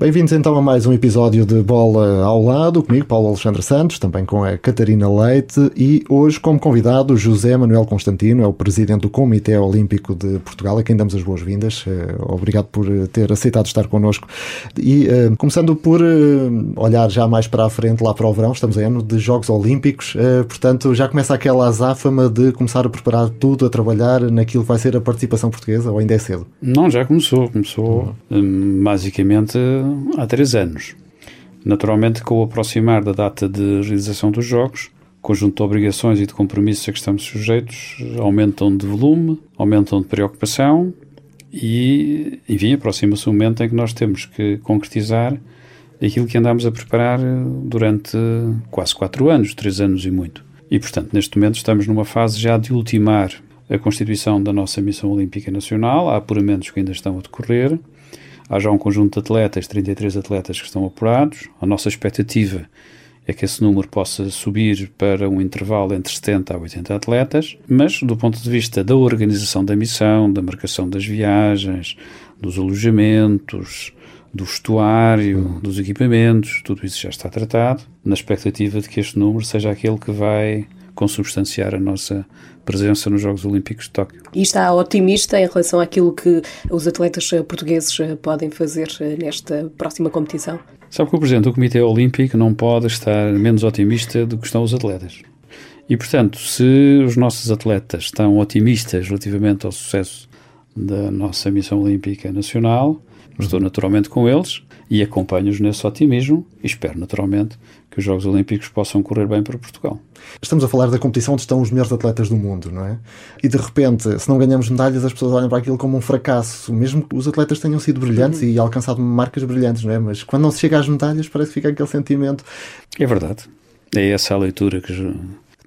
Bem-vindos então a mais um episódio de Bola ao Lado, comigo, Paulo Alexandre Santos, também com a Catarina Leite e hoje como convidado José Manuel Constantino, é o presidente do Comitê Olímpico de Portugal, a quem damos as boas-vindas. Eh, obrigado por eh, ter aceitado estar connosco. E eh, começando por olhar já mais para a frente, lá para o verão, estamos em ano de Jogos Olímpicos, portanto já começa aquela azáfama de começar a preparar tudo, a trabalhar naquilo que vai ser a participação portuguesa, ou ainda é cedo? Não, já começou. Começou uhum. basicamente há três anos. Naturalmente, com o aproximar da data de realização dos Jogos, conjunto de obrigações e de compromissos a que estamos sujeitos aumentam de volume, aumentam de preocupação e, enfim, aproxima-se um momento em que nós temos que concretizar aquilo que andámos a preparar durante quase quatro anos, três anos e muito. E, portanto, neste momento estamos numa fase já de ultimar a constituição da nossa Missão Olímpica Nacional. Há apuramentos que ainda estão a decorrer. Há já um conjunto de atletas, 33 atletas que estão apurados. A nossa expectativa é que esse número possa subir para um intervalo entre 70 a 80 atletas, mas do ponto de vista da organização da missão, da marcação das viagens, dos alojamentos, do vestuário, dos equipamentos, tudo isso já está tratado, na expectativa de que este número seja aquele que vai consubstanciar a nossa presença nos Jogos Olímpicos de Tóquio. E está otimista em relação àquilo que os atletas portugueses eh, podem fazer eh, nesta próxima competição? Sabe que o Presidente do Comitê Olímpico não pode estar menos otimista do que estão os atletas. E, portanto, se os nossos atletas estão otimistas relativamente ao sucesso da nossa missão olímpica nacional, estou naturalmente com eles e acompanho-os nesse otimismo e espero naturalmente que os Jogos Olímpicos possam correr bem para Portugal. Estamos a falar da competição onde estão os melhores atletas do mundo, não é? E de repente, se não ganhamos medalhas, as pessoas olham para aquilo como um fracasso, mesmo que os atletas tenham sido brilhantes uhum. e alcançado marcas brilhantes, não é? Mas quando não se chega às medalhas, parece que fica aquele sentimento. É verdade. É essa a leitura que,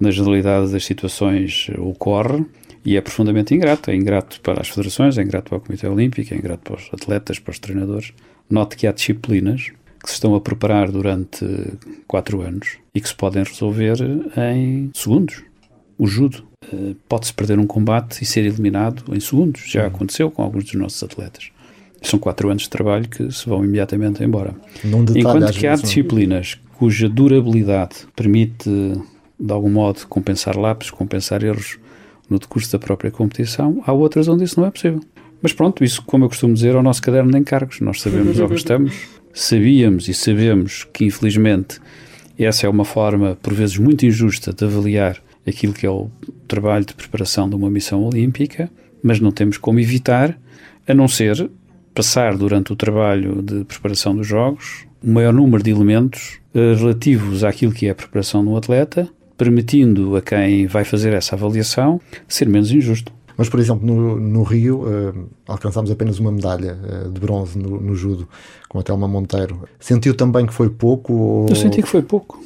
na generalidade das situações, ocorre e é profundamente ingrato. É ingrato para as federações, é ingrato para o Comitê Olímpico, é ingrato para os atletas, para os treinadores. Note que há disciplinas que se estão a preparar durante quatro anos e que se podem resolver em segundos. O judo uh, pode-se perder um combate e ser eliminado em segundos. Já aconteceu com alguns dos nossos atletas. São quatro anos de trabalho que se vão imediatamente embora. Enquanto que há disciplinas cuja durabilidade permite, de algum modo, compensar lápis, compensar erros no decurso da própria competição, há outras onde isso não é possível. Mas pronto, isso, como eu costumo dizer, é o nosso caderno de encargos. Nós sabemos que estamos, sabíamos e sabemos que, infelizmente, essa é uma forma, por vezes, muito injusta de avaliar aquilo que é o trabalho de preparação de uma missão olímpica, mas não temos como evitar, a não ser passar durante o trabalho de preparação dos Jogos o maior número de elementos uh, relativos àquilo que é a preparação do atleta, permitindo a quem vai fazer essa avaliação ser menos injusto. Mas, por exemplo, no, no Rio uh, alcançámos apenas uma medalha uh, de bronze no, no, judo com a Telma Monteiro. Sentiu também que foi pouco? Ou... Eu senti que foi pouco.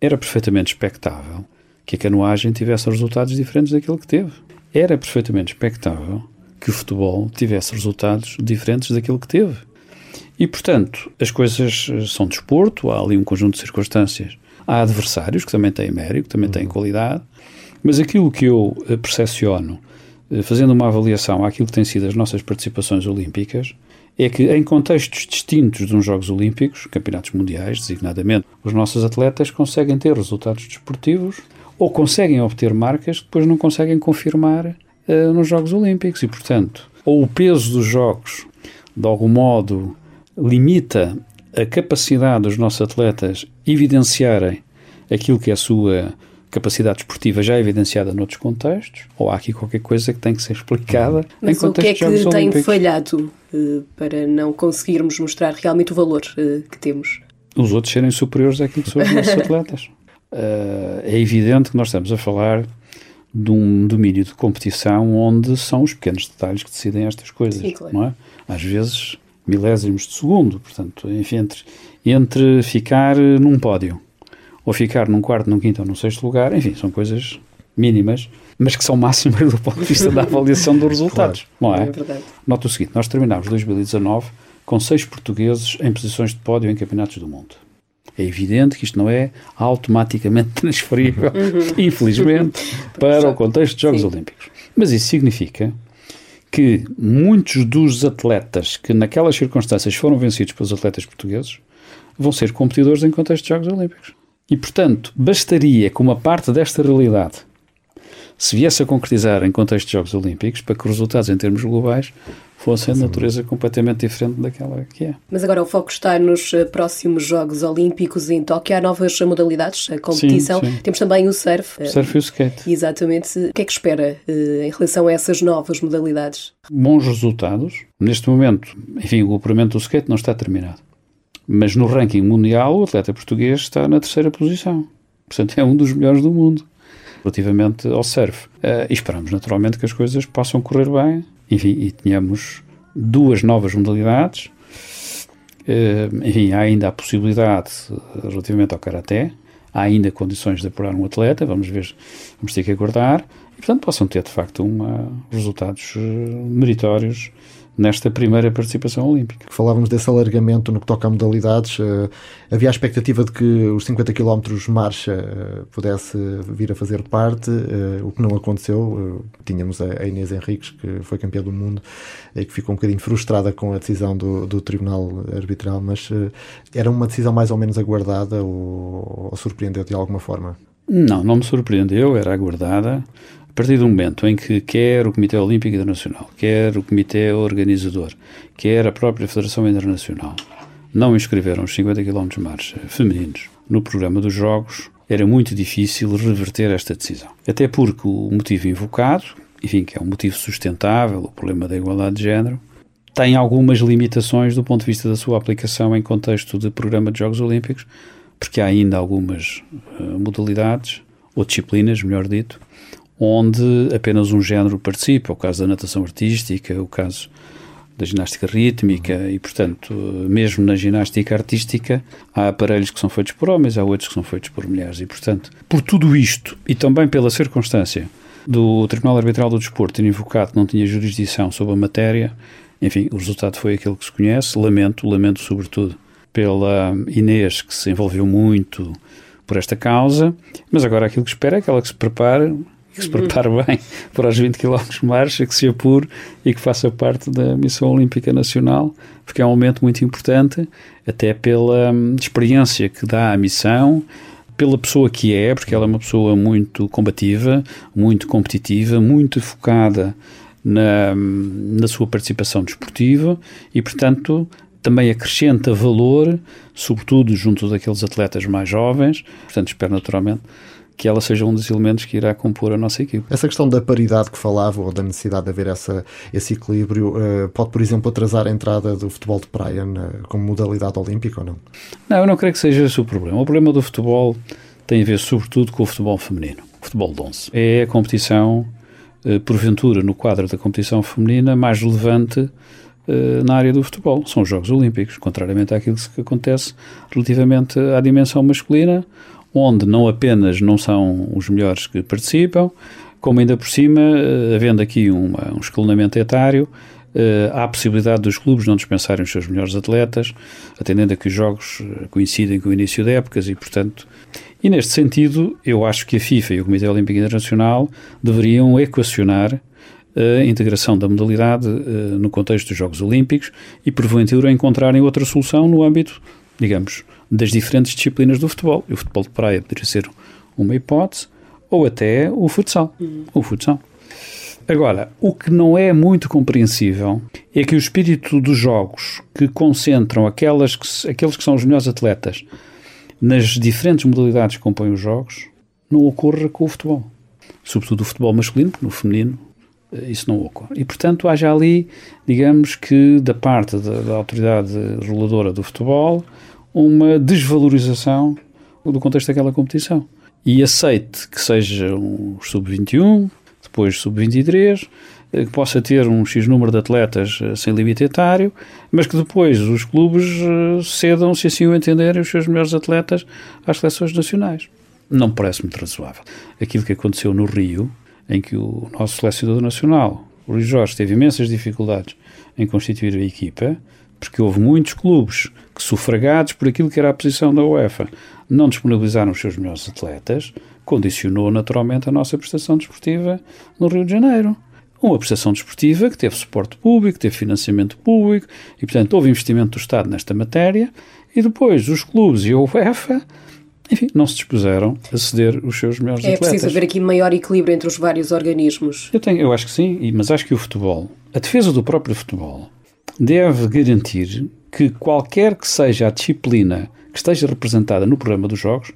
Era perfeitamente expectável que a canoagem tivesse resultados diferentes daquilo que teve. Era perfeitamente expectável que o futebol tivesse resultados diferentes daquilo que teve. E, portanto, as coisas eh, são desporto, há ali um conjunto de circunstâncias. Há adversários que também têm mérito, que também têm uhum. qualidade, mas aquilo que eu percepciono fazendo uma avaliação àquilo que têm sido as nossas participações olímpicas, é que em contextos distintos de uns Jogos Olímpicos, campeonatos mundiais, designadamente, os nossos atletas conseguem ter resultados desportivos ou conseguem obter marcas que depois não conseguem confirmar uh, nos Jogos Olímpicos. E, portanto, ou o peso dos Jogos, de algum modo, limita a capacidade dos nossos atletas evidenciarem aquilo que é a sua capacidade esportiva já evidenciada noutros contextos, ou há aqui qualquer coisa que tem que ser explicada uhum. Mas em contextos o que é que tem Olímpicos. falhado uh, para não conseguirmos mostrar realmente o valor uh, que temos? Os outros serem superiores àquilo que são os nossos atletas. Uh, é evidente que nós estamos a falar de um domínio de competição onde são os pequenos detalhes que decidem estas coisas, Sim, claro. não é? Às vezes milésimos de segundo, portanto, enfim, entre, entre ficar num pódio ou ficar num quarto, num quinto ou num sexto lugar, enfim, são coisas mínimas, mas que são máximas do ponto de vista da avaliação dos resultados, claro. não é? é verdade. Nota o seguinte, nós terminámos 2019 com seis portugueses em posições de pódio em campeonatos do mundo. É evidente que isto não é automaticamente transferível, uhum. infelizmente, para o contexto dos Jogos Sim. Olímpicos. Mas isso significa que muitos dos atletas que naquelas circunstâncias foram vencidos pelos atletas portugueses vão ser competidores em contexto de Jogos Olímpicos. E, portanto, bastaria que uma parte desta realidade se viesse a concretizar em contexto de Jogos Olímpicos para que os resultados em termos globais fossem de natureza completamente diferente daquela que é. Mas agora o foco está nos eh, próximos Jogos Olímpicos em Tóquio. Há novas modalidades, a competição. Sim, sim. Temos também o surf. O surf e o skate. Exatamente. O que é que espera eh, em relação a essas novas modalidades? Bons resultados. Neste momento, enfim, o operamento do skate não está terminado. Mas no ranking mundial, o atleta português está na terceira posição. Portanto, é um dos melhores do mundo relativamente ao surf. Uh, e esperamos naturalmente que as coisas possam correr bem enfim, e tenhamos duas novas modalidades. Uh, enfim, há ainda a possibilidade relativamente ao karaté, há ainda condições de apurar um atleta, vamos ver, vamos ter que aguardar, e portanto possam ter de facto uma, resultados uh, meritórios nesta primeira participação olímpica. Falávamos desse alargamento no que toca a modalidades. Uh, havia a expectativa de que os 50 km marcha uh, pudesse vir a fazer parte, uh, o que não aconteceu. tínhamos a, Inês Henriques, que foi campeã do mundo e que ficou um bocadinho frustrada com a decisão do, do Tribunal Arbitral, mas era uma decisão mais ou menos aguardada ou, ou surpreendeu de alguma forma? Não, não me surpreendeu, era aguardada. A partir do momento em que quer o Comitê Olímpico Internacional, quer o Comitê Organizador, quer a própria Federação Internacional não inscreveram os 50 km de marcha femininos no programa dos Jogos, era muito difícil reverter esta decisão. Até porque o motivo invocado, enfim, que é um motivo sustentável, o problema da igualdade de género, tem algumas limitações do ponto de vista da sua aplicação em contexto de programa de Jogos Olímpicos, porque há ainda algumas uh, modalidades, ou disciplinas, melhor dito, onde apenas um género participa, o caso da natação artística, o caso da ginástica rítmica e, portanto, mesmo na ginástica artística há aparelhos que são feitos por homens, há outros que são feitos por mulheres e, portanto, por tudo isto e também pela circunstância do Tribunal Arbitral do Desporto ter invocado que não tinha jurisdição sobre a matéria, enfim, o resultado foi aquele que se conhece. Lamento, lamento sobretudo pela Inês, que se envolveu muito por esta causa, mas agora aquilo que espero é que ela que se prepare que se prepare bem para os 20 km de marcha, que se apure e que faça parte da Missão Olímpica Nacional, porque é um momento muito importante, até pela hum, experiência que dá a missão, pela pessoa que é, porque ela é uma pessoa muito combativa, muito competitiva, muito focada na, hum, na sua participação desportiva e, portanto, também acrescenta valor, sobretudo junto daqueles atletas mais jovens. Portanto, espero naturalmente que ela seja um dos elementos que irá compor a nossa equipe. Essa questão da paridade que falava, ou da necessidade de haver essa, esse equilíbrio, uh, pode, por exemplo, atrasar a entrada do futebol de praia na, como modalidade olímpica ou não? Não, eu não creio que seja esse o problema. O problema do futebol tem a ver, sobretudo, com o futebol feminino, o futebol de 11. É a competição, uh, porventura, no quadro da competição feminina, mais relevante uh, na área do futebol. São os Jogos Olímpicos, contrariamente àquilo que acontece relativamente à dimensão masculina, onde não apenas não são os melhores que participam, como ainda por cima, eh, havendo aqui uma, um escalonamento etário, Uh, há a possibilidade dos clubes não dispensarem os seus melhores atletas, atendendo a que os jogos eh, coincidem com o início de épocas e, portanto, e neste sentido, eu acho que a FIFA e o Comitê Olímpico Internacional deveriam equacionar a integração da modalidade no contexto dos Jogos Olímpicos e, porventura, encontrarem outra solução no âmbito, digamos, das diferentes disciplinas do futebol. E o futebol de praia poderia ser uma hipótese, ou até o futsal. Uhum. O futsal. Agora, o que não é muito compreensível é que o espírito dos jogos que concentram aquelas que, aqueles que são os melhores atletas nas diferentes modalidades que compõem os jogos não ocorra com o futebol. Sobretudo o futebol masculino, porque no feminino eh, isso não ocorre. E, portanto, haja ali, digamos que, da parte da, da autoridade reguladora do futebol, uma desvalorização do contexto daquela competição. E aceite que seja um sub-21, depois sub-23, eh, que possa ter um X número de atletas eh, sem limite etário, mas que depois os clubes eh, cedam, se assim o entenderem, os seus melhores atletas às seleções nacionais. Não parece muito razoável. Aquilo que aconteceu no Rio, em que o nosso selecionador nacional, o Luís Jorge, teve imensas dificuldades em constituir a equipa, porque houve muitos clubes que, sufragados por aquilo que era a posição da UEFA, não disponibilizaram os seus melhores atletas, condicionou naturalmente a nossa prestação desportiva no Rio de Janeiro. Uma prestação desportiva que teve suporte público, teve financiamento público e, portanto, houve investimento do Estado nesta matéria e depois os clubes e a UEFA enfim, não se dispuseram a ceder os seus melhores é atletas. É preciso haver aqui maior equilíbrio entre os vários organismos. Eu, tenho, eu acho que sim, mas acho que o futebol, a defesa do próprio futebol, deve garantir que qualquer que seja a disciplina que esteja representada no programa dos jogos,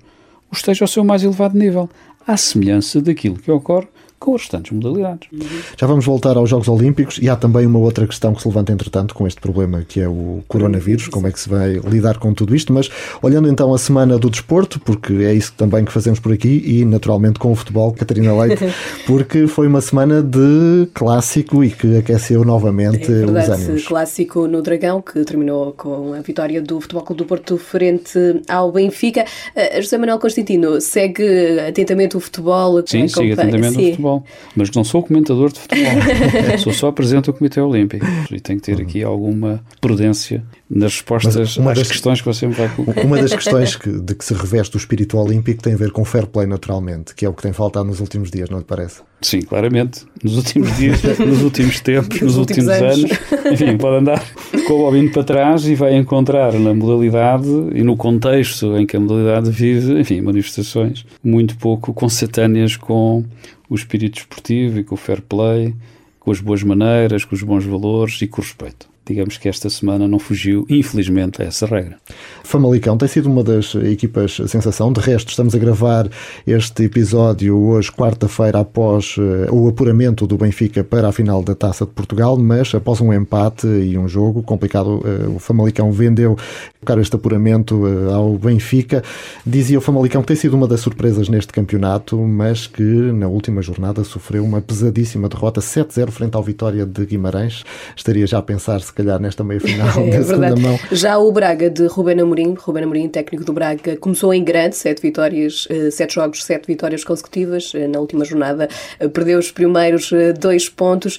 esteja ao seu mais elevado nível, à semelhança daquilo que ocorre com as restantes modalidades. Já vamos voltar aos Jogos Olímpicos e há também uma outra questão que se levanta, entretanto, com este problema que é o coronavírus, como é que se vai lidar com tudo isto. Mas olhando então a semana do desporto, porque é isso também que fazemos por aqui, e naturalmente com o futebol, Catarina Leite, porque foi uma semana de clássico e que aqueceu novamente é verdade, os ânimos. Clássico no Dragão, que terminou com a vitória do Futebol Clube do Porto frente ao Benfica. Uh, José Manuel Constantino segue atentamente o futebol. Sim, sigue atentamente Sim. o futebol futebol, mas não sou comentador de futebol. sou só presidente do Comitê Olímpico e tenho que ter aqui alguma prudência nas respostas às das, questões que você me vai colocar. Uma das questões que, de que se reveste o espírito olímpico tem a ver com fair play naturalmente, que é o que tem faltado nos últimos dias, não lhe parece? Sim, claramente. Nos últimos dias, nos últimos tempos, nos, últimos, últimos anos. anos. Enfim, pode andar com o bobinho para trás e vai encontrar na modalidade e no contexto em que a modalidade vive, enfim, manifestações muito pouco consatâneas com o espírito esportivo e com o fair play, com as boas maneiras, com os bons valores e com o respeito digamos que esta semana não fugiu, infelizmente, a essa regra. Famalicão tem sido uma das equipas sensação. De resto, estamos a gravar este episódio hoje, quarta-feira, após uh, o apuramento do Benfica para a final da Taça de Portugal, mas após um empate e um jogo complicado, uh, o Famalicão vendeu colocar este apuramento uh, ao Benfica. Dizia o Famalicão que tem sido uma das surpresas neste campeonato, mas que na última jornada sofreu uma pesadíssima derrota 7-0 frente ao Vitória de Guimarães. Estaria já a pensar se calhar, nesta meia-final é, da segunda mão. Já o Braga de Ruben Amorim, Ruben Amorim, técnico do Braga, começou em grande, sete vitórias, eh, sete jogos, sete vitórias consecutivas. Eh, na última jornada eh, perdeu os primeiros dois pontos.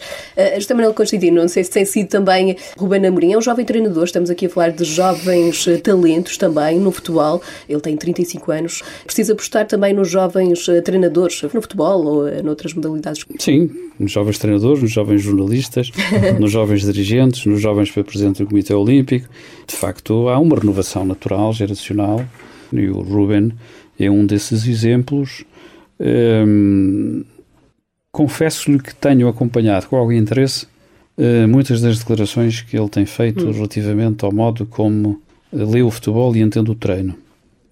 José Manuel Constantino, não sei se tem sido também Ruben Amorim, é um jovem treinador, estamos aqui a falar de jovens talentos também no futebol. Ele tem 35 anos. Precisa apostar também nos jovens treinadores no futebol ou noutras modalidades? Sim, nos jovens treinadores, nos jovens jornalistas, nos jovens dirigentes, nos jovens para presidente do Comitê Olímpico. De facto, há uma renovação natural, geracional, e o Ruben é um desses exemplos. Hum, Confesso-lhe que tenho acompanhado com algum interesse uh, muitas das declarações que ele tem feito hum. relativamente ao modo como lê o futebol e entende o treino.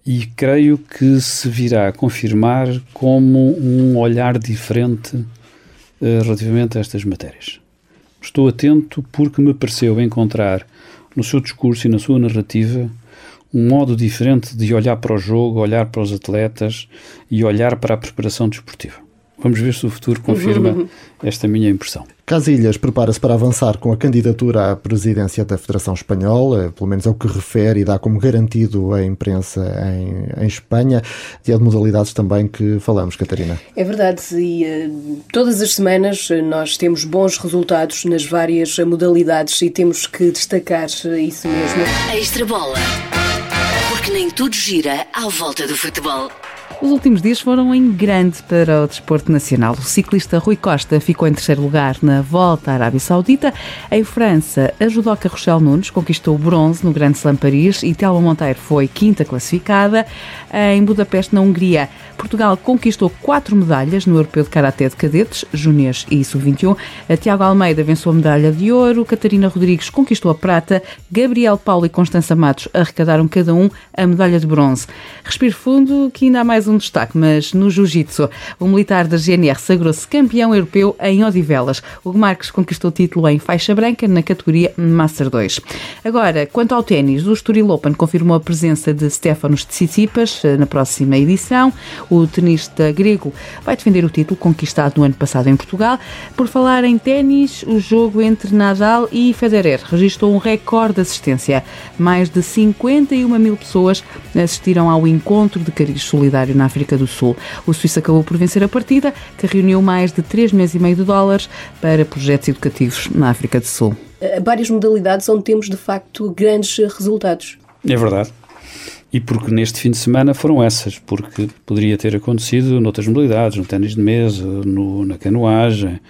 E creio que se virá a confirmar como um olhar diferente uh, relativamente a estas matérias. Estou atento porque me pareceu encontrar no seu discurso e na sua narrativa um modo diferente de olhar para o jogo, olhar para os atletas e olhar para a preparação desportiva. Vamos ver se o futuro confirma uhum. esta minha impressão. Casilhas prepara-se para avançar com a candidatura à presidência da Federação Espanhola, pelo menos é o que refere e dá como garantido a imprensa em, em Espanha, e é de modalidades também que falamos, Catarina. É verdade, e uh, todas as semanas eh, nós temos bons resultados nas várias modalidades e temos que destacar isso mesmo. Extra bola, porque nem tudo gira à volta do futebol. Os últimos dias foram em grande para o desporto nacional. O ciclista Rui Costa ficou em terceiro lugar na volta à Arábia Saudita. Em França, a judoca Rochelle Nunes conquistou bronze no Grande Slam Paris e Telma Monteiro foi quinta classificada. Em Budapeste, na Hungria, Portugal conquistou quatro medalhas no Europeu de Karaté de Cadetes, Júniores e Sub-21. A Tiago Almeida venceu a medalha de ouro, Catarina Rodrigues conquistou a prata, Gabriel Paulo e Constança Matos arrecadaram cada um a medalha de bronze. Respiro fundo, que ainda há mais um destaque, mas no Jiu-Jitsu, o militar da GNR sagrou-se campeão europeu em Odivelas. O Marques conquistou o título em faixa branca na categoria Master 2. Agora, quanto ao ténis, o Estoril Open confirmou a presença de Stefanos Tsitsipas eh, na próxima edição. O tenista grego vai defender o título conquistado no ano passado em Portugal. Por falar em ténis, o jogo entre Nadal e Federer registrou um recorde de assistência. Mais de 51 mil pessoas assistiram ao encontro de cariz solidário na África do Sul. O Suíço acabou por vencer a partida, que reuniu mais de 3 meses e meio de dólares para projetos educativos na África do Sul. várias modalidades onde temos de facto grandes resultados. É verdade. E porque neste fim de semana foram essas, porque poderia ter acontecido noutras modalidades, no ténis de mesa, no, na canoagem,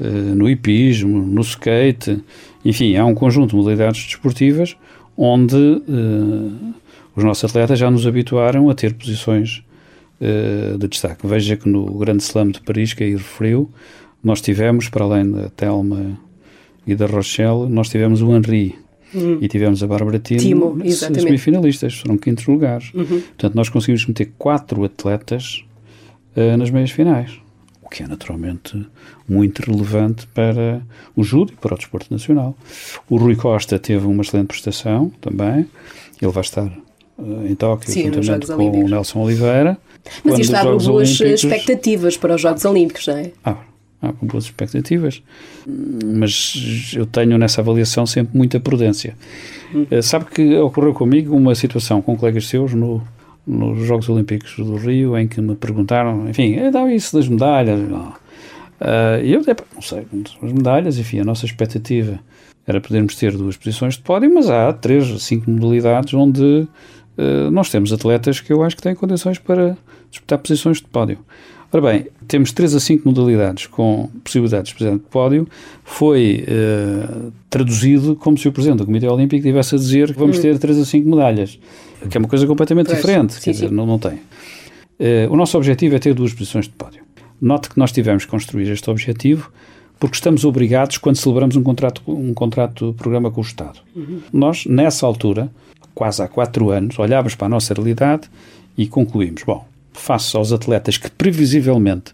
eh, no hipismo, no skate, enfim, há um conjunto de modalidades desportivas onde uh, os nossos atletas já nos habituaram a ter posições uh, de destaque. Veja que no Grande Slam de Paris, que aí referiu, nós tivemos, para além da Telma e da Rochelle, nós tivemos o Henri, Uhum. E tivemos a Bárbara Timo, Timo semifinalistas, foram quintos lugares. Uhum. Portanto, nós conseguimos meter quatro atletas uh, nas meias finais, o que é naturalmente muito relevante para o judo e para o desporto nacional. O Rui Costa teve uma excelente prestação também, ele vai estar uh, em Tóquio, Sim, juntamente com o Nelson Oliveira. Mas isto abre boas Olímpicos... expectativas para os Jogos Olímpicos, não é? Ah, há com boas expectativas, mas eu tenho nessa avaliação sempre muita prudência. Hum. Sabe que ocorreu comigo uma situação com colegas seus no, nos Jogos Olímpicos do Rio em que me perguntaram, enfim, eh, dá isso das medalhas. Uh, e eu, epa, não sei, as medalhas, enfim, a nossa expectativa era podermos ter duas posições de pódio, mas há três, cinco modalidades onde uh, nós temos atletas que eu acho que têm condições para disputar posições de pódio. Ora bem, temos 3 a 5 modalidades com possibilidades de presidente de pódio. Foi uh, traduzido como se o Presidente do Comitê Olímpico tivesse a dizer que vamos hum. ter 3 a 5 medalhas, que é uma coisa completamente pois, diferente, sim, quer dizer, não, não tem. Uh, o nosso objetivo é ter duas posições de pódio. Note que nós tivemos que construir este objetivo porque estamos obrigados quando celebramos um contrato, um contrato programa com o Estado. Uhum. Nós, nessa altura, quase há quatro anos, olhávamos para a nossa realidade e concluímos, bom, face aos atletas que previsivelmente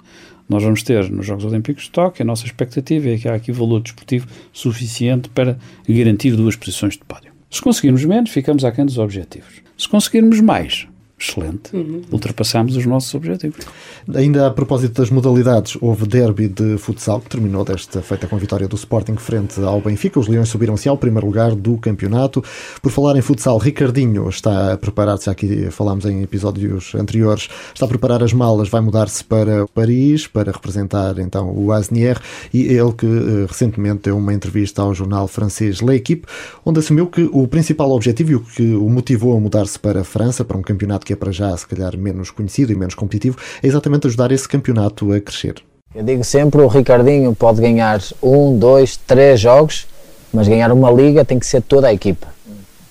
nós vamos ter nos Jogos Olímpicos de Tóquio, a nossa expectativa é que há aqui valor desportivo suficiente para garantir duas posições de pódio. Se conseguirmos menos, ficamos aquém dos objetivos. Se conseguirmos mais, excelente. Uhum. Ultrapassamos os nossos objetivos. Ainda a propósito das modalidades, houve derby de futsal que terminou desta feita com a vitória do Sporting frente ao Benfica. Os Leões subiram-se ao primeiro lugar do campeonato. Por falar em futsal, Ricardinho está a preparar-se, aqui falámos em episódios anteriores, está a preparar as malas, vai mudar-se para Paris para representar então o Asnier e ele que eh, recentemente deu uma entrevista ao jornal francês L'Equipe, onde assumiu que o principal objetivo e o que o motivou a mudar-se para a França, para um campeonato que é para já se calhar menos conhecido e menos competitivo, é exatamente ajudar esse campeonato a crescer. Eu digo sempre, o Ricardinho pode ganhar um, dois, três jogos, mas ganhar uma liga tem que ser toda a equipa.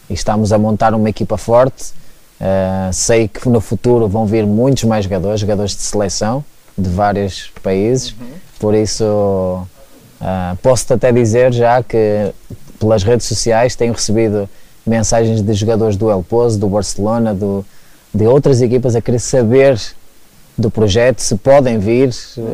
E estamos a montar uma equipa forte. Uh, sei que no futuro vão vir muitos mais jogadores, jogadores de seleção de vários países. Uhum. Por isso, uh, posso-te até dizer já que pelas redes sociais tenho recebido mensagens de jogadores do El Pozo, do Barcelona, do, de outras equipas a querer saber do projeto, se podem vir.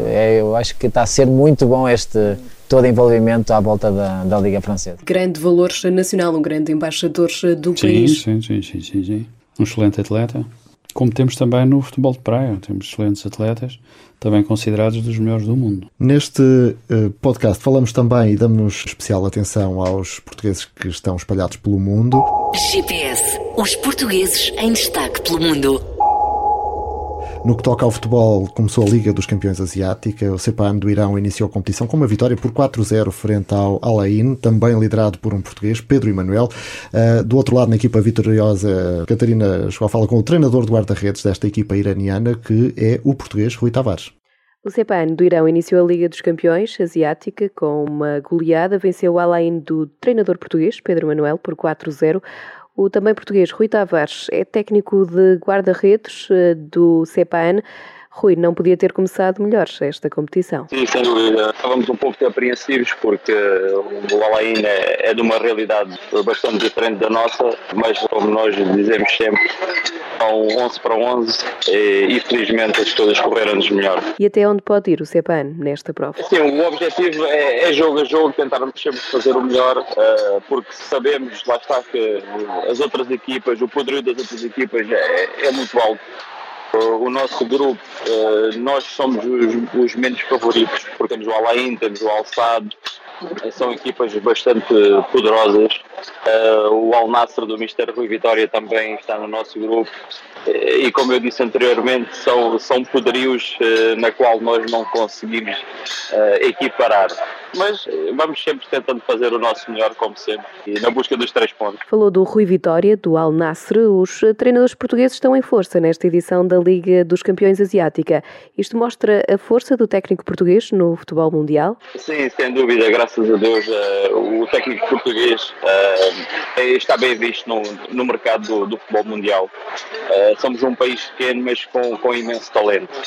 É, eu acho que está a ser muito bom este todo envolvimento à volta da, da Liga Francesa. Grande valor nacional, um grande embaixador do sim, país. Sim, sim, sim, sim, sim. Um excelente atleta. Como temos também no futebol de praia, temos excelentes atletas, também considerados dos melhores do mundo. Neste uh, podcast falamos também e damos especial atenção aos portugueses que estão espalhados pelo mundo. GPS, os portugueses em destaque pelo mundo. No que toca ao futebol, começou a Liga dos Campeões Asiática. O Sepan do Irão iniciou a competição com uma vitória por 4-0 frente ao Al Ain, também liderado por um português, Pedro Emanuel. Uh, do outro lado, na equipa vitoriosa, Catarina chegou a falar com o treinador de guarda-redes desta equipa iraniana, que é o português Rui Tavares. O Sepan do Irão iniciou a Liga dos Campeões Asiática com uma goleada, venceu o Alain do treinador português Pedro Manuel por 4-0. O também português Rui Tavares é técnico de guarda-redes eh, do CEPAN. Rui, não podia ter começado melhor esta competição. Sim, sem dúvida. Estávamos um pouco apreensivos porque o Alain é, é de uma realidade bastante diferente da nossa, mas como nós dizemos sempre, são 11 para 11 e, felizmente as coisas correram-nos melhor. E até onde pode ir o CEPAN nesta prova? Sim, o objetivo é, é jogo a jogo, tentarmos sempre fazer o melhor, uh, porque sabemos, lá está, que as outras equipas, o poderio das outras equipas é, é muito alto o nosso grupo, eh, nós somos os, os, menos favoritos, porque temos o Alain, temos o Alçado, eh, são equipas bastante poderosas. Eh, o Al Nassr do Mister Rui Vitória também está no nosso grupo. E como eu disse anteriormente, são, são poderios na qual nós não conseguimos equiparar. mas eh, vamos sempre tentando fazer o nosso melhor, como sempre, e na busca dos três pontos. Falou do Rui Vitória, do Al Nassr. Os treinadores portugueses estão em força nesta edição da Liga dos Campeões Asiática. Isto mostra a força do técnico português no futebol mundial? Sim, sem dúvida, graças a Deus, uh, o técnico português uh, está bem visto no, no mercado do, do, futebol mundial. Uh, somos um país pequeno, mas com, com imenso talento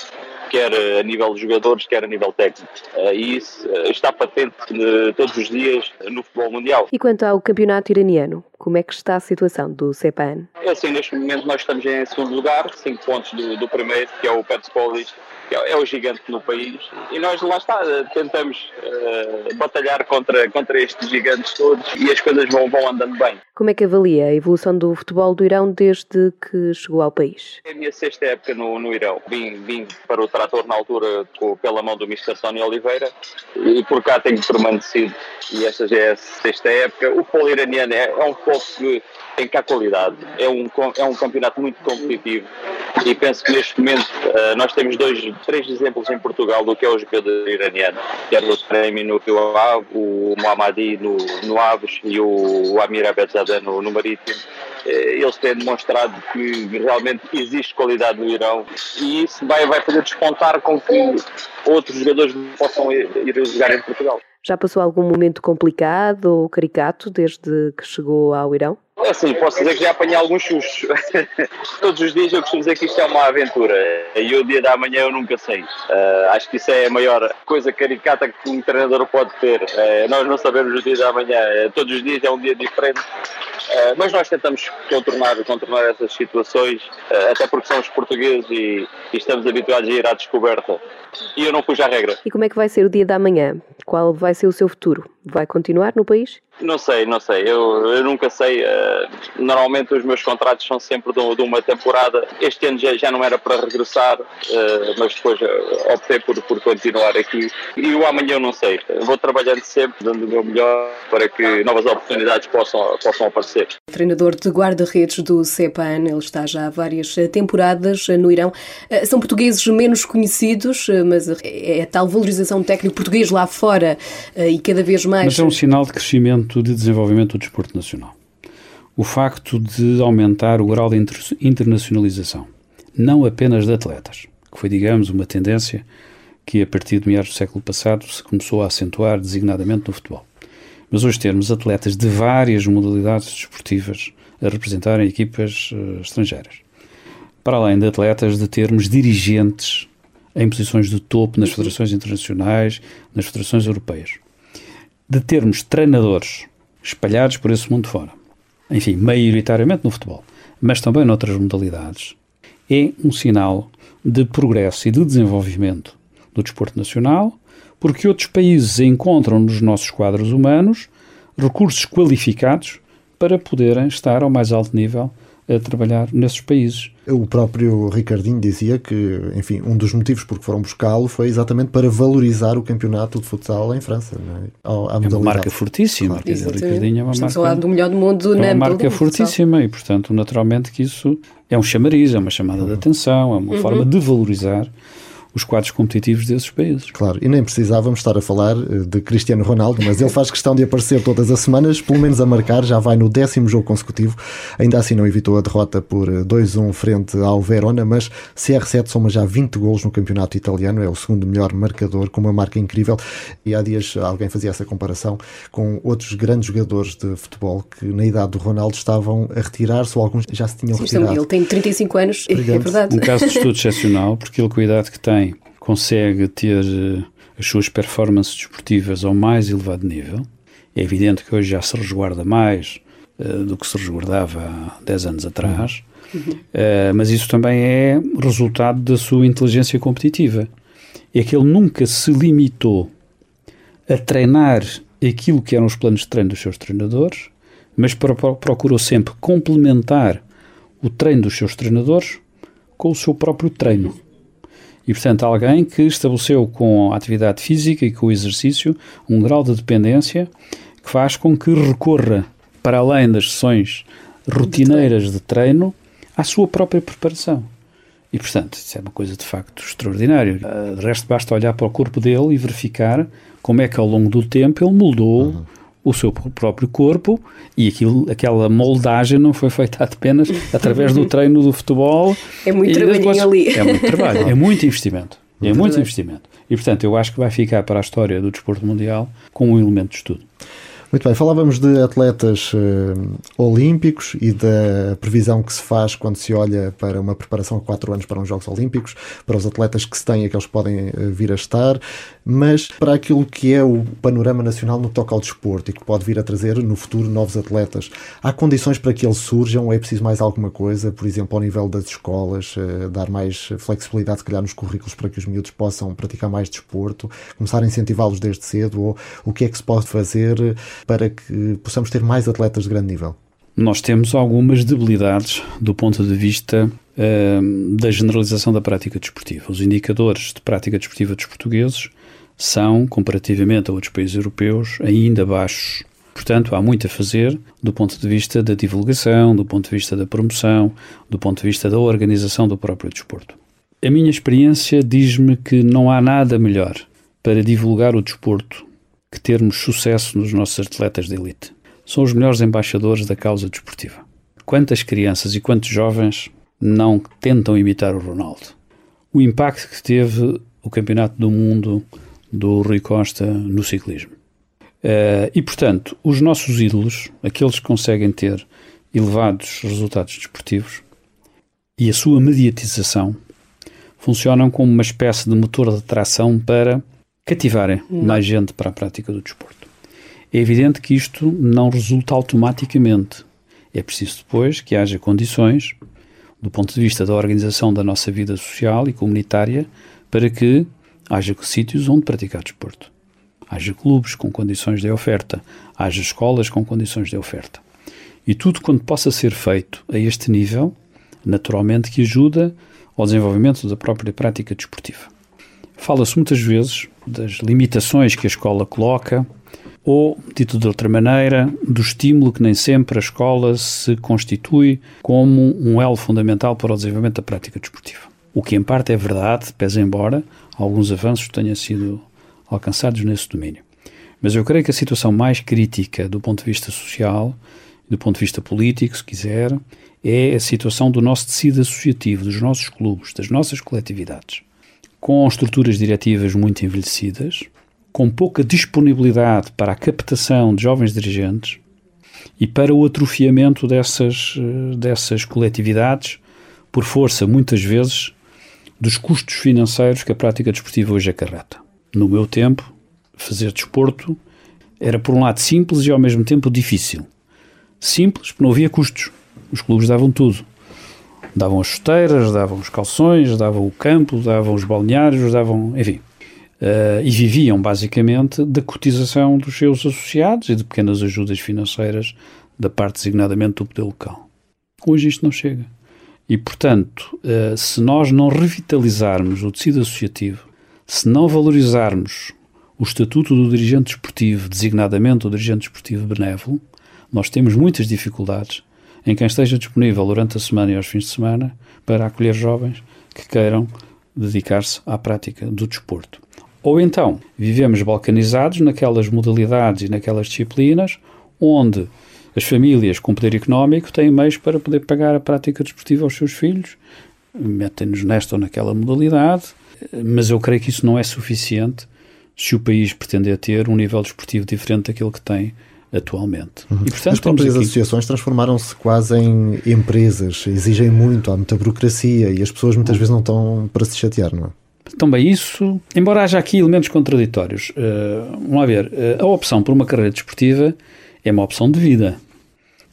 quer a nível de jogadores, quer a nível técnico. Eh, e isso eh, está patente eh, todos os dias no futebol mundial. E quanto ao campeonato iraniano, como é que está a situação do CEPAN? É assim, neste momento nós estamos em segundo lugar, 5 pontos do, do primeiro, que é o Persepolis, que é, é o gigante no país. E nós lá está, tentamos uh, batalhar contra, contra estes gigantes todos e as coisas vão, vão andando bem. Como é que avalia a evolução do futebol do Irão desde que chegou ao país? É a minha sexta época no, no Irão. Vim, vim para o trator na altura com, pela mão do Mr. Sónia Oliveira e por cá tenho permanecido e esta já é a sexta época. O futebol iraniano é, é um futebol que tem cá qualidade, é um, é um campeonato muito competitivo e penso que neste momento uh, nós temos dois, três exemplos em Portugal do que é o jogador iraniano, que é o Tremi no Rio Ave, o Mohammadi no, no Aves e o, o Amir Abedzadeh no, no Marítimo. Uh, eles têm demonstrado que realmente existe qualidade no Irão e isso vai, vai fazer despontar com que outros jogadores possam ir, ir jogar em Portugal. Já passou algum momento complicado ou caricato desde que chegou ao Irão? É assim, posso dizer que já apanhei alguns sustos. Todos os dias eu costumo dizer que isto é uma aventura e o dia da manhã eu nunca sei. Uh, acho que isso é a maior coisa caricata que um treinador pode ter. Uh, nós não sabemos o dia da manhã, uh, todos os dias é um dia diferente. mas nós tentamos contornar, contornar essas situações, até porque somos portugueses e, e estamos habituados a ir à descoberta. E eu não fujo à regra. E como é que vai ser o dia da manhã? Qual vai ser o seu futuro? Vai continuar no país? Não sei, não sei. Eu, eu nunca sei. Uh, normalmente os meus contratos são sempre de, de, uma temporada. Este ano já, já não era para regressar, uh, mas depois uh, optei por, por continuar aqui. E o amanhã eu não sei. Vou trabalhando sempre, dando o meu melhor para que novas oportunidades possam, possam aparecer. Treinador de guarda-redes do CEPAN, ele está já há várias temporadas no Irão. São portugueses menos conhecidos, mas é a tal valorização técnico português lá fora e cada vez mais. Mas é um sinal de crescimento de desenvolvimento do desporto nacional. O facto de aumentar o grau de internacionalização, não apenas de atletas, que foi, digamos, uma tendência que a partir de meados do século passado se começou a acentuar designadamente no futebol. Mas hoje temos atletas de várias modalidades desportivas a representarem equipas uh, estrangeiras. Para além de atletas, de termos dirigentes em posições de topo nas federações internacionais, nas federações europeias de termos treinadores espalhados por esse mundo fora, enfim, maioritariamente no futebol, mas também noutras modalidades, é um sinal de progresso e de desenvolvimento do desporto nacional, porque outros países encontram nos nossos quadros humanos recursos qualificados para poderem estar ao mais alto nível a trabalhar nesses países. O próprio Ricardinho dizia que, enfim, um dos motivos por que foram buscá-lo foi exatamente para valorizar o campeonato de futsal em França. É? é uma marca fortíssima. Claro. o Ricardinho é uma Estamos marca. do melhor do mundo é uma marca fortíssima e, portanto, naturalmente que isso é um chamariz, é uma chamada uhum. de atenção, é uma uhum. forma de valorizar os quadros competitivos desses países. Claro, e nem precisávamos estar a falar eh, de Cristiano Ronaldo, mas ele faz questão de aparecer todas as semanas, pelo menos a marcar, já vai no décimo jogo consecutivo, ainda assim não evitou a derrota por 2-1 eh, frente ao Verona, mas CR7 soma já 20 golos no campeonato italiano, é o segundo melhor marcador, com uma marca incrível, e há dias alguém fazia essa comparação com outros grandes jogadores de futebol que na idade do Ronaldo estavam a retirar-se ou alguns já se tinham Sim, retirado. Ele tem 35 anos, é verdade. Um caso de estudo excepcional, porque ele com a idade que tem consegue ter eh, as suas performances desportivas ao mais elevado nível. É evidente que hoje já se resguarda mais uh, do que se resguardava há 10 anos atrás, uhum. uh, mas isso também é resultado da sua inteligência competitiva. É que ele nunca se limitou a treinar aquilo que eram os planos de treino dos seus treinadores, mas procurou sempre complementar o treino dos seus treinadores com o seu próprio treino. E, portanto, alguém que estabeleceu com a atividade física e com o exercício um grau de dependência que faz com que recorra, para além das sessões rotineiras de treino, à sua própria preparação. E, portanto, isso é uma coisa de facto extraordinária. De resto, basta olhar para o corpo dele e verificar como é que ao longo do tempo ele moldou uhum. O seu próprio corpo e aquilo, aquela moldagem não foi feita apenas através do treino do futebol. É muito trabalho ali. É muito trabalho, é muito investimento. É muito investimento. E, portanto, eu acho que vai ficar para a história do desporto mundial com um elemento de estudo. Muito bem, falávamos de atletas uh, olímpicos e da previsão que se faz quando se olha para uma preparação a quatro anos para uns Jogos Olímpicos, para os atletas que se têm, aqueles que podem uh, vir a estar, mas para aquilo que é o panorama nacional no que toca ao desporto e que pode vir a trazer no futuro novos atletas. Há condições para que eles surjam? É preciso mais alguma coisa? Por exemplo, ao nível das escolas, uh, dar mais flexibilidade, se calhar, nos currículos para que os miúdos possam praticar mais desporto, começar a incentivá-los desde cedo? Ou o que é que se pode fazer? para que possamos ter mais atletas de grande nível? Nós temos algumas debilidades do ponto de vista uh, da generalização da prática desportiva. Os indicadores de prática desportiva dos portugueses são, comparativamente a outros países europeus, ainda baixos. Portanto, há muito a fazer do ponto de vista da divulgação, do ponto de vista da promoção, do ponto de vista da organização do próprio desporto. A minha experiência diz-me que não há nada melhor para divulgar o desporto que termos sucesso nos nossos atletas de elite. São os melhores embaixadores da causa desportiva. Quantas crianças e quantos jovens não tentam imitar o Ronaldo? O impacto que teve o Campeonato do Mundo do Rui Costa no ciclismo. Uh, e, portanto, os nossos ídolos, aqueles que conseguem ter elevados resultados desportivos e a sua mediatização, funcionam como uma espécie de motor de atração para cativarem mais gente para a prática do desporto. É evidente que isto não resulta automaticamente. É preciso depois que haja condições, do ponto de vista da organização da nossa vida social e comunitária, para que haja sítios onde praticar desporto. Haja clubes com condições de oferta, haja escolas com condições de oferta. E tudo quanto possa ser feito a este nível, naturalmente que ajuda ao desenvolvimento da própria prática desportiva. Fala-se muitas vezes das limitações que a escola coloca, ou, dito de outra maneira, do estímulo que nem sempre a escola se constitui como um elo fundamental para o desenvolvimento da prática desportiva. O que, em parte, é verdade, pese embora alguns avanços tenham sido alcançados nesse domínio. Mas eu creio que a situação mais crítica do ponto de vista social, do ponto de vista político, se quiser, é a situação do nosso tecido associativo, dos nossos clubes, das nossas coletividades com estruturas diretivas muito envelhecidas, com pouca disponibilidade para a captação de jovens dirigentes e para o atrofiamento dessas, eh, dessas coletividades por força, muitas vezes, dos custos financeiros que a prática desportiva hoje acarreta. No meu tempo, fazer desporto era, por um lado, simples e ao mesmo tempo difícil. Simples porque não havia custos. Os clubes davam tudo. Davam as chuteiras, davam os calções, davam o campo, davam os balneários, davam. enfim. Uh, e viviam basicamente da cotização dos seus associados e de pequenas ajudas financeiras da parte designadamente do poder local. Hoje isto não chega. E, portanto, uh, se nós não revitalizarmos o tecido associativo, se não valorizarmos o estatuto do dirigente esportivo, designadamente o dirigente esportivo benévolo, nós temos muitas dificuldades em quem esteja disponível durante a semana e aos fins de semana para acolher jovens que queiram dedicar-se à prática do desporto. Ou então, vivemos balcanizados naquelas modalidades e naquelas disciplinas onde as famílias com poder económico têm meios para poder pagar a prática desportiva aos seus filhos, metem-nos nesta ou naquela modalidade, mas eu creio que isso não é suficiente se o país pretender ter um nível desportivo diferente daquele que tem atualmente. Uhum. E, portanto, As próprias aqui... associações transformaram-se quase em empresas, exigem muito, há muita burocracia e as pessoas muitas uhum. vezes não estão para se chatear, não é? Também isso, embora haja aqui elementos contraditórios, uh, vamos lá ver, uh, a opção por uma carreira desportiva é uma opção de vida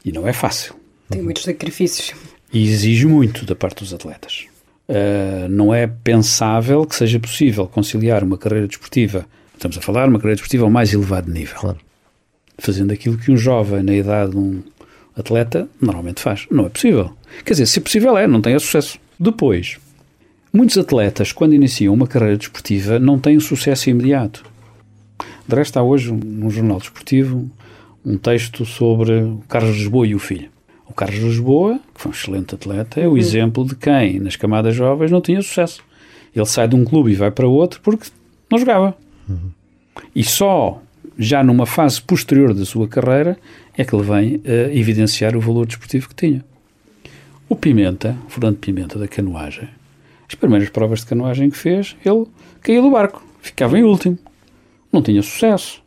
e não é fácil. Tem muitos sacrifícios. E exige muito da parte dos atletas. Uh, não é pensável que seja possível conciliar uma carreira desportiva, estamos a falar uma carreira desportiva ao mais elevado nível, claro fazendo aquilo que um jovem na idade de um atleta normalmente faz. Não é possível. Quer dizer, se possível é, não tem sucesso. Depois, muitos atletas, quando iniciam uma carreira desportiva, não têm sucesso imediato. De resto, há hoje, num jornal desportivo, um texto sobre o Carlos Lisboa e o filho. O Carlos Lisboa, que foi um excelente atleta, é o exemplo de quem, nas camadas jovens, não tinha sucesso. Ele sai de um clube e vai para outro porque não jogava. E só já numa fase posterior da sua carreira é que ele vem a evidenciar o valor desportivo que tinha. O Pimenta, o Fernando Pimenta da canoagem, as primeiras provas de canoagem que fez, ele caía do barco, ficava em último, não tinha sucesso.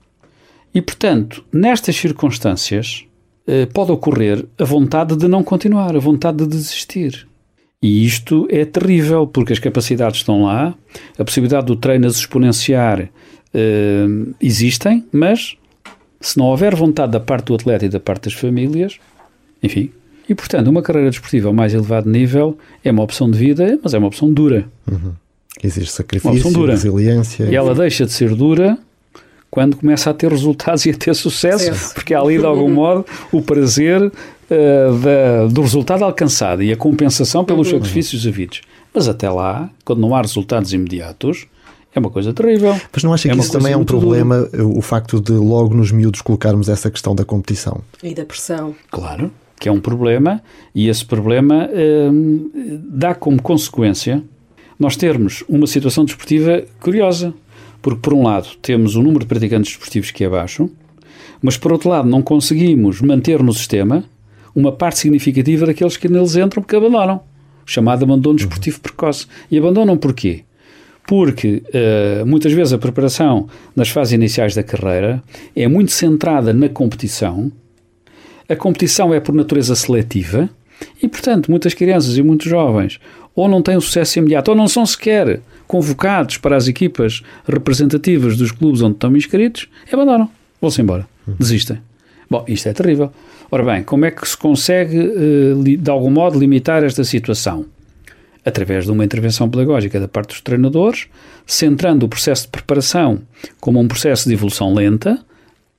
E, portanto, nestas circunstâncias, eh, pode ocorrer a vontade de não continuar, a vontade de desistir. E isto é terrível, porque as capacidades estão lá, a possibilidade do treino as exponenciar uh, existem, mas se não houver vontade da parte do atleta e da parte das famílias, enfim. E, portanto, uma carreira desportiva ao mais elevado nível é uma opção de vida, mas é uma opção dura. Uhum. Existe sacrifício, dura. resiliência. E ela deixa de ser dura quando começa a ter resultados e a ter sucesso, porque há ali, de algum modo, o prazer uh, da, do resultado alcançado e a compensação pelos uhum. sacrifícios havidos. Mas até lá, quando não há resultados imediatos, é uma coisa terrível. Mas não acha que é isso também é um problema, dura. o facto de logo nos miúdos colocarmos essa questão da competição? E da pressão. Claro, que é um problema, e esse problema hum, dá como consequência nós termos uma situação desportiva curiosa. Porque, por um lado, temos o número de praticantes desportivos que é baixo, mas, por outro lado, não conseguimos manter no sistema uma parte significativa daqueles que neles entram porque abandonam. O chamado abandono desportivo precoce. E abandonam porquê? porque uh, muitas vezes a preparação nas fases iniciais da carreira é muito centrada na competição. A competição é por natureza seletiva e, portanto, muitas crianças e muitos jovens ou não têm sucesso imediato ou não são sequer convocados para as equipas representativas dos clubes onde estão inscritos abandonam, vão-se embora, desistem. Bom, isto é terrível. Ora bem, como é que se consegue, uh, de algum modo, limitar esta situação? através de uma intervenção pedagógica da parte dos treinadores, centrando o processo de preparação como um processo de evolução lenta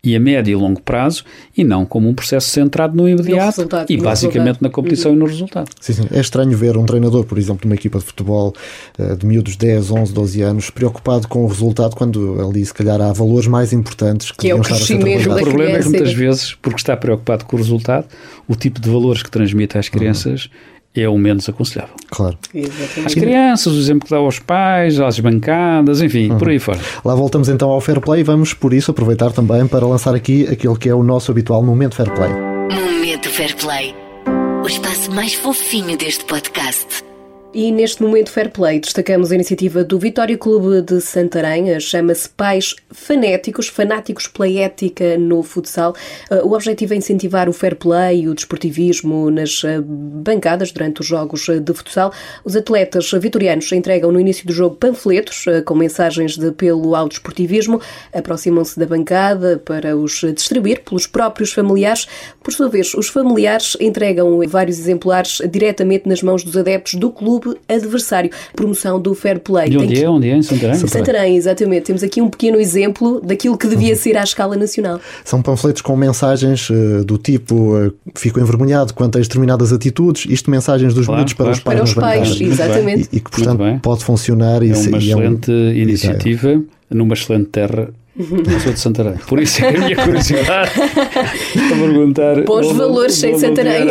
e a médio e longo prazo e não como um processo centrado no imediato no e basicamente na competição uhum. e no resultado. Sim, sim. É estranho ver um treinador, por exemplo, de uma equipa de futebol eh, de miúdos 10, 11, 12 anos, preocupado com o resultado quando ali se calhar há valores mais importantes que, que é o crescimento O problema é que muitas vezes, porque está preocupado com o resultado, o tipo de valores que transmite às crianças uhum é o menos aconselhável. Claro. As crianças, o exemplo que dá aos pais, às bancadas, enfim, uhum. por aí fora. Lá voltamos então ao Fair Play e vamos, por isso, aproveitar também para lançar aqui aquele que é o nosso habitual Momento Fair Play. Momento Fair Play. O espaço mais fofinho deste podcast. E neste momento Fair Play destacamos a iniciativa do Vitória Clube de Santarém, chama-se Pais Fanéticos, Fanáticos pela Ética no Futsal. Uh, o objetivo é incentivar o fair play e o desportivismo nas uh, bancadas durante os jogos uh, de futsal. Os atletas vitorianos entregam no início do jogo panfletos com mensagens de apelo ao desportivismo, aproximam-se da bancada para os distribuir pelos próprios familiares. Por sua vez, os familiares entregam vários exemplares diretamente nas mãos dos adeptos do clube clube adversário. Promoção do fair play. De onde Tem é? Onde é? Em Santarém? Santarém, exatamente. Temos aqui um pequeno exemplo daquilo que devia ser à escala nacional. São panfletos com mensagens uh, do tipo uh, fico envergonhado quanto a determinadas atitudes, isto mensagens dos claro, para os pais. Para os pais, exatamente. E, e, que, portanto, pode funcionar. É uma excelente é um... iniciativa, numa excelente terra sou de Santarém. Por isso é a minha curiosidade a perguntar. Bons valores em Santarém.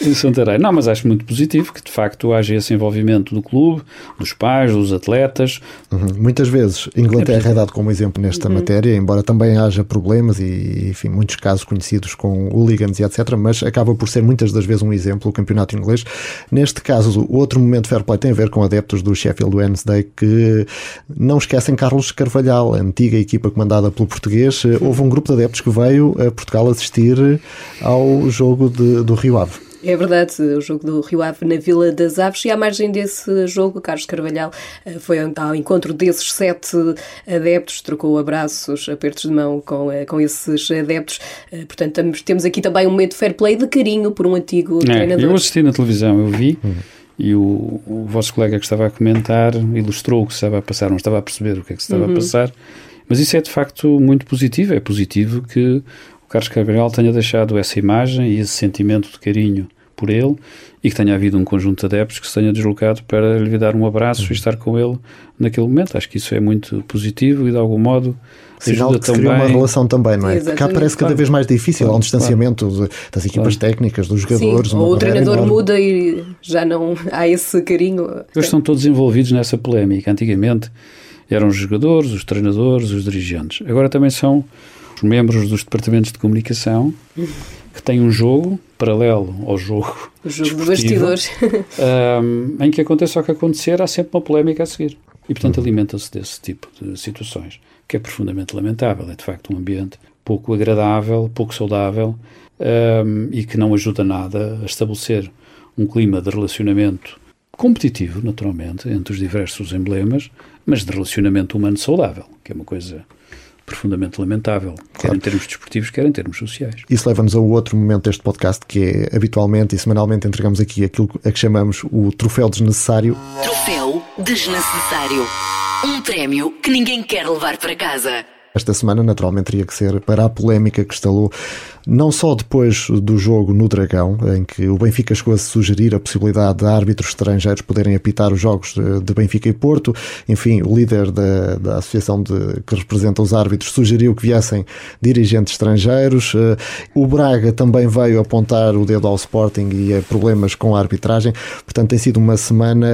Em Santarém. Não, mas acho muito positivo que de facto haja esse envolvimento do clube, dos pais, dos atletas. Uhum. Muitas vezes Inglaterra é, é dado como exemplo nesta uhum. matéria, embora também haja problemas e, enfim, muitos casos conhecidos com hooligans e etc., mas acaba por ser muitas das vezes um exemplo o campeonato inglês. Neste caso, o outro momento fair play tem a ver com adeptos do Sheffield Wednesday que não esquecem Carlos Carvalhal, antigo antiga equipa comandada pelo português, eh, houve um grupo de adeptos que veio a Portugal assistir ao jogo de, do Rio Ave. É verdade, o jogo do Rio Ave na Vila das Aves e à margem desse jogo, Carlos Carvalhal eh, foi ao encontro desses sete adeptos, trocou abraços, apertos de mão com, eh, com esses adeptos. Portanto, temos aqui também um momento de fair play de carinho por um antigo é, treinador. Eu assisti na televisão, eu vi. Uhum e o, o, vosso colega que estava a comentar ilustrou o que se estava a passar, não estava a perceber o que é que se estava uhum. a passar, mas isso é de facto muito positivo. É positivo que o Carlos Carvalhal tenha deixado essa imagem e esse sentimento de carinho por ele e que tenha havido um conjunto de adeptos que se tenha deslocado para lhe dar um abraço uhum. e estar com ele naquele momento. Acho que isso é muito positivo e de algum modo Sinal que se também... uma relação também, não é? Exatamente. Cá parece cada vez mais difícil, claro, há um distanciamento claro. das equipas claro. técnicas, dos jogadores. Sim, ou o treinador enorme. muda e já não há esse carinho. Eles estão todos envolvidos nessa polémica. Antigamente eram os jogadores, os treinadores, os dirigentes. Agora também são os membros dos departamentos de comunicação que têm um jogo paralelo ao jogo, o jogo de bastidores, um, em que aconteça o que acontecer, há sempre uma polémica a seguir. E, portanto, alimenta-se desse tipo de situações, que é profundamente lamentável. É, de facto, um ambiente pouco agradável, pouco saudável um, e que não ajuda nada a estabelecer um clima de relacionamento competitivo, naturalmente, entre os diversos emblemas, mas de relacionamento humano saudável, que é uma coisa profundamente lamentável, quer claro. em termos desportivos, quer em termos sociais. Isso leva-nos a outro momento deste podcast, que é habitualmente e semanalmente entregamos aqui aquilo a que chamamos o troféu desnecessário. Troféu desnecessário. Um prémio que ninguém quer levar para casa. Esta semana, naturalmente, teria que ser para a polémica que instalou não só depois do jogo no Dragão, em que o Benfica chegou a sugerir a possibilidade de árbitros estrangeiros poderem apitar os jogos de, Benfica e Porto, enfim, o líder da, da associação de, que representa os árbitros sugeriu que viessem dirigentes estrangeiros. Eh, o Braga também veio apontar o dedo ao Sporting e a problemas com a arbitragem. Portanto, tem sido uma semana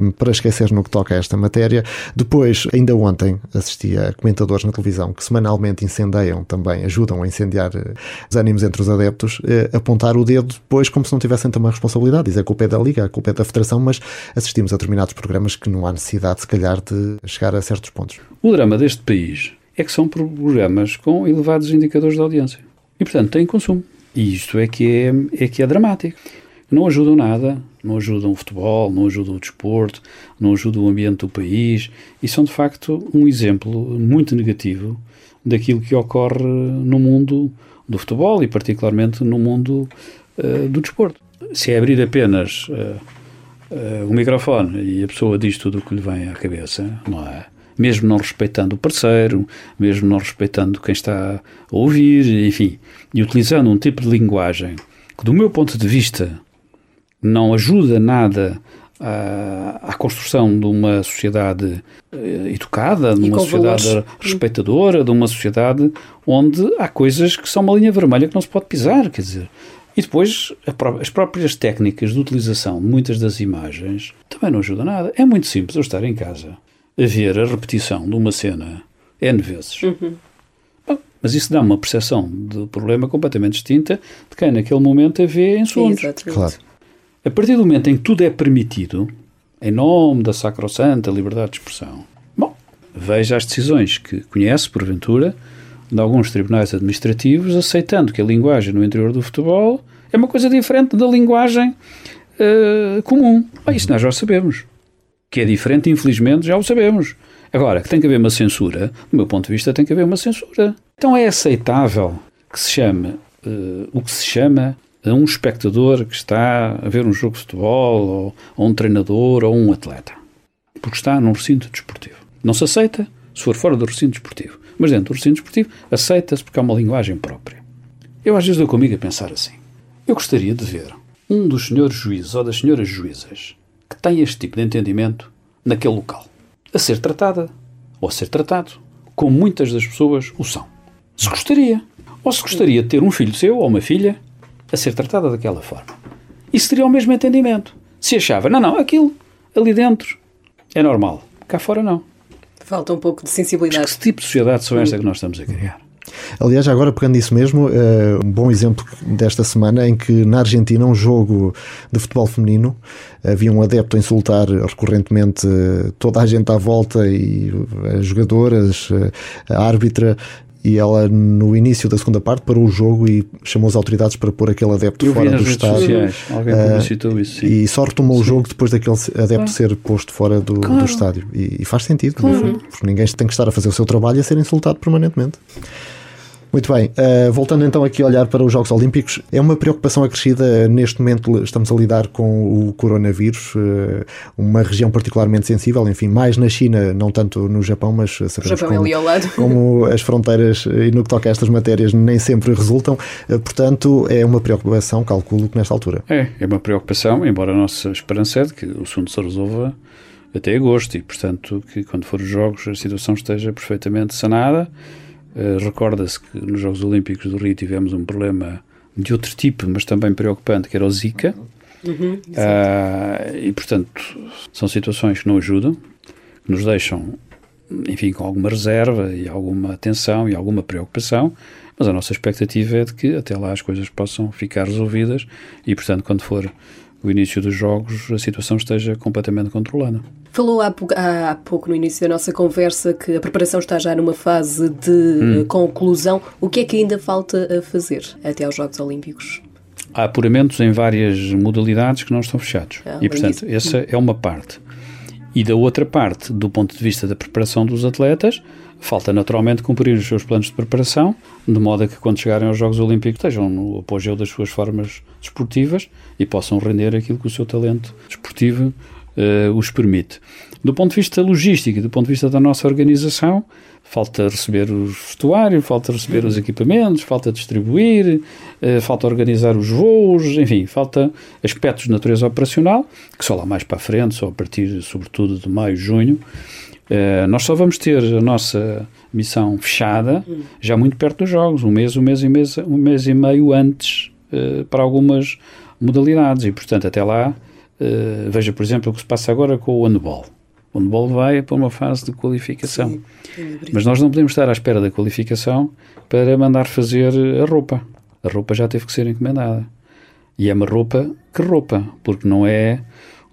uh, para esquecer no que toca a esta matéria. Depois, ainda ontem, assisti a comentadores na televisão que semanalmente incendeiam também, ajudam a incendiar uh, ânimos entre os adeptos, eh, apontar o dedo depois como se não tivessem também responsabilidade. Dizer a culpa é da Liga, a culpa é da Federação, mas assistimos a determinados programas que não há necessidade, se calhar, de chegar a certos pontos. O drama deste país é que são programas com elevados indicadores de audiência. E, portanto, têm consumo. E isto é que é, é que é dramático. Não ajudam nada, não ajudam o futebol, não ajudam o desporto, não ajudam o ambiente do país e são, de facto, um exemplo muito negativo daquilo que ocorre no mundo do futebol e particularmente no mundo uh, do desporto. Se é abrir apenas uh, uh, o microfone e a pessoa diz tudo o que lhe vem à cabeça, não é? Mesmo não respeitando o parceiro, mesmo não respeitando quem está a ouvir, enfim, e utilizando um tipo de linguagem que, do meu ponto de vista, não ajuda nada à, à construção de uma sociedade eh, educada, de uma sociedade valores. respeitadora, de uma sociedade onde há coisas que são uma linha vermelha que não se pode pisar, quer dizer. E depois, as próprias técnicas de utilização de muitas das imagens também não ajudam nada. É muito simples eu estar em casa a ver a repetição de uma cena N vezes. Uhum. Bom, mas isso dá uma percepção do problema completamente distinta de quem naquele momento a vê em sonhos. Claro. A partir do momento em que tudo é permitido, em nome da sacrossanta liberdade de expressão, bom, veja as decisões que conhece, porventura, de alguns tribunais administrativos, aceitando que a linguagem no interior do futebol é uma coisa diferente da linguagem uh, comum. Ah, isso nós já sabemos. Que é diferente, infelizmente, já o sabemos. Agora, que tem que haver uma censura, do meu ponto de vista, tem que haver uma censura. Então é aceitável que se chame uh, o que se chama a um espectador que está a ver um jogo de futebol, ou, ou um treinador, ou um atleta. Porque está num recinto desportivo. Não se aceita se for fora do recinto desportivo. Mas dentro do recinto desportivo, aceita-se porque há uma linguagem própria. Eu às vezes dou comigo a pensar assim. Eu gostaria de ver um dos senhores juízes ou das senhoras juízas que tem este tipo de entendimento naquele local, a ser tratada ou a ser tratado como muitas das pessoas o são. Se gostaria. Ou se gostaria de ter um filho seu ou uma filha a ser tratada daquela forma. Isso teria o mesmo entendimento. Se achava, não, não, aquilo ali dentro é normal, cá fora não. Falta um pouco de sensibilidade. Mas que tipo de sociedade são esta que nós estamos a criar? Aliás, agora pegando isso mesmo, uh, um bom exemplo desta semana em que na Argentina, um jogo de futebol feminino, havia um adepto a insultar recorrentemente uh, toda a gente à volta e as jogadoras, a árbitra, e ela no início da segunda parte parou o jogo e chamou as autoridades para pôr aquele adepto Eu fora do estádio. Sociais. Alguém publicitou uh, isso. Sim. E só retomou sim. o jogo depois daquele adepto ser posto fora do, claro. do estádio. E, e, faz sentido, claro. porque ninguém tem que estar a fazer o seu trabalho e a ser insultado permanentemente. Muito bem, uh, voltando então aqui a olhar para os Jogos Olímpicos, é uma preocupação acrescida. Neste momento estamos a lidar com o coronavírus, uh, uma região particularmente sensível, enfim, mais na China, não tanto no Japão, mas sabemos Japão como, é ao lado. como as fronteiras e no que toca a estas matérias nem sempre resultam. Uh, portanto, é uma preocupação, calculo que nesta altura. É, é uma preocupação, embora a nossa esperança é de que o assunto se resolva até agosto e, portanto, que quando for os Jogos a situação esteja perfeitamente sanada. Uh, Recorda-se que nos Jogos Olímpicos do Rio tivemos um problema de outro tipo, mas também preocupante, que era o Zika. Uhum, uh, e, portanto, são situações que não ajudam, que nos deixam, enfim, com alguma reserva e alguma atenção e alguma preocupação, mas a nossa expectativa é de que até lá as coisas possam ficar resolvidas e, portanto, quando for o início dos jogos, a situação esteja completamente controlada. Falou há pouco, há pouco, no início da nossa conversa que a preparação está já numa fase de hum. conclusão. O que é que ainda falta a fazer até aos Jogos Olímpicos? Há apuramentos em várias modalidades que não estão fechados. Ah, e, portanto, essa é uma parte. E da outra parte, do ponto de vista da preparação dos atletas, falta naturalmente cumprir os seus planos de preparação, de modo a que quando chegarem aos Jogos Olímpicos estejam no apogeu das suas formas desportivas e possam render aquilo que o seu talento desportivo uh, os permite. Do ponto de vista logístico e do ponto de vista da nossa organização, falta receber o vestuário, falta receber os equipamentos, falta distribuir, uh, falta organizar os voos, enfim, falta aspectos de natureza operacional, que só lá mais para a frente, só a partir, sobretudo, de maio, junho, Uh, nós só vamos ter a nossa missão fechada já muito perto dos jogos, um mês, um mês e, mês, um mês e meio antes uh, para algumas modalidades. E, portanto, até lá, veja, por exemplo, o que se passa agora com o handball. O handball vai para uma fase de qualificação. Sim, Mas nós não podemos estar à espera da qualificação para mandar fazer a roupa. A roupa já teve que ser encomendada. E é uma roupa que roupa, porque não é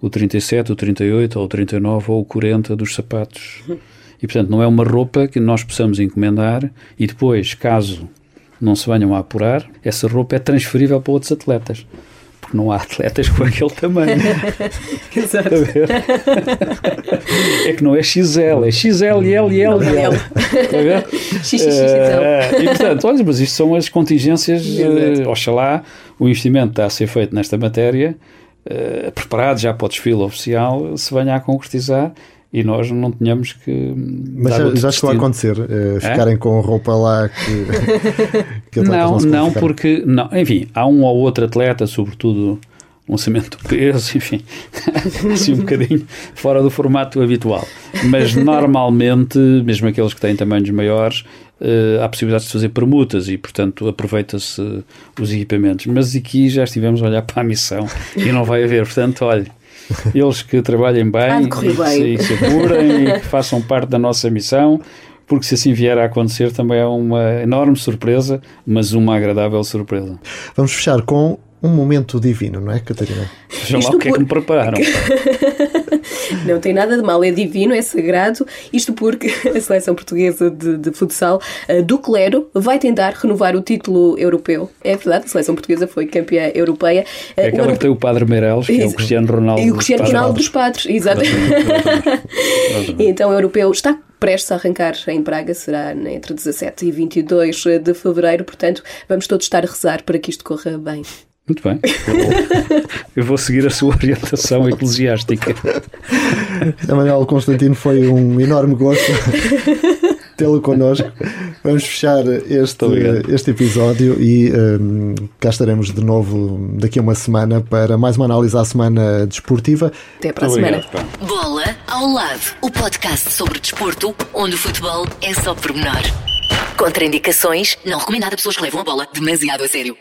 o 37, o 38, ou o 39 ou o 40 dos sapatos. E, portanto, não é uma roupa que nós possamos encomendar e depois, caso não se venham a apurar, essa roupa é transferível para outros atletas. Porque não há atletas com aquele tamanho. Exato. é que não é XL, é XL, L, L, L. E, portanto, olha, mas isto são as contingências. Uh, oxalá o investimento está a ser feito nesta matéria, uh, preparado já para o desfile oficial, se venha a concretizar e nós não tínhamos que. Mas já, já chegou a acontecer uh, ficarem com roupa lá que. que não, não, não porque. Não, enfim, há um ou outro atleta, sobretudo lançamento do peso, enfim, assim um bocadinho fora do formato habitual. Mas normalmente, mesmo aqueles que têm tamanhos maiores, uh, há possibilidades de fazer permutas e, portanto, aproveita-se os equipamentos. Mas aqui já estivemos a olhar para a missão e não vai haver, portanto, olha eles que trabalhem bem, e, e se apurem e que façam parte da nossa missão, porque se assim vier a acontecer também é uma enorme surpresa, mas uma agradável surpresa. Vamos fechar com um momento divino, não é, Catarina? Vejam lá o que é que me prepararam. não tem nada de mal, é divino, é sagrado. Isto porque a seleção portuguesa de, de futsal uh, do Clero vai tentar renovar o título europeu. É verdade, a seleção portuguesa foi campeã europeia. Uh, é aquela que tem o Padre Meireles, que é o Cristiano Ronaldo. E o Cristiano Ronaldo dos Padres, exato. então, o europeu está prestes a arrancar em Praga, será entre 17 e 22 de fevereiro, portanto, vamos todos estar a rezar para que isto corra bem. Muito bem. Eu vou, seguir a sua orientação eclesiástica. Manuel Constantino foi um enorme gosto tê-lo connosco. Vamos fechar este, este episódio e um, cá estaremos de novo daqui a uma semana para mais uma análise à semana desportiva. Até para a semana. Bola ao lado, o podcast sobre desporto, onde o futebol é só pormenor. Contraindicações, não recomendado a pessoas que levam a bola demasiado a sério.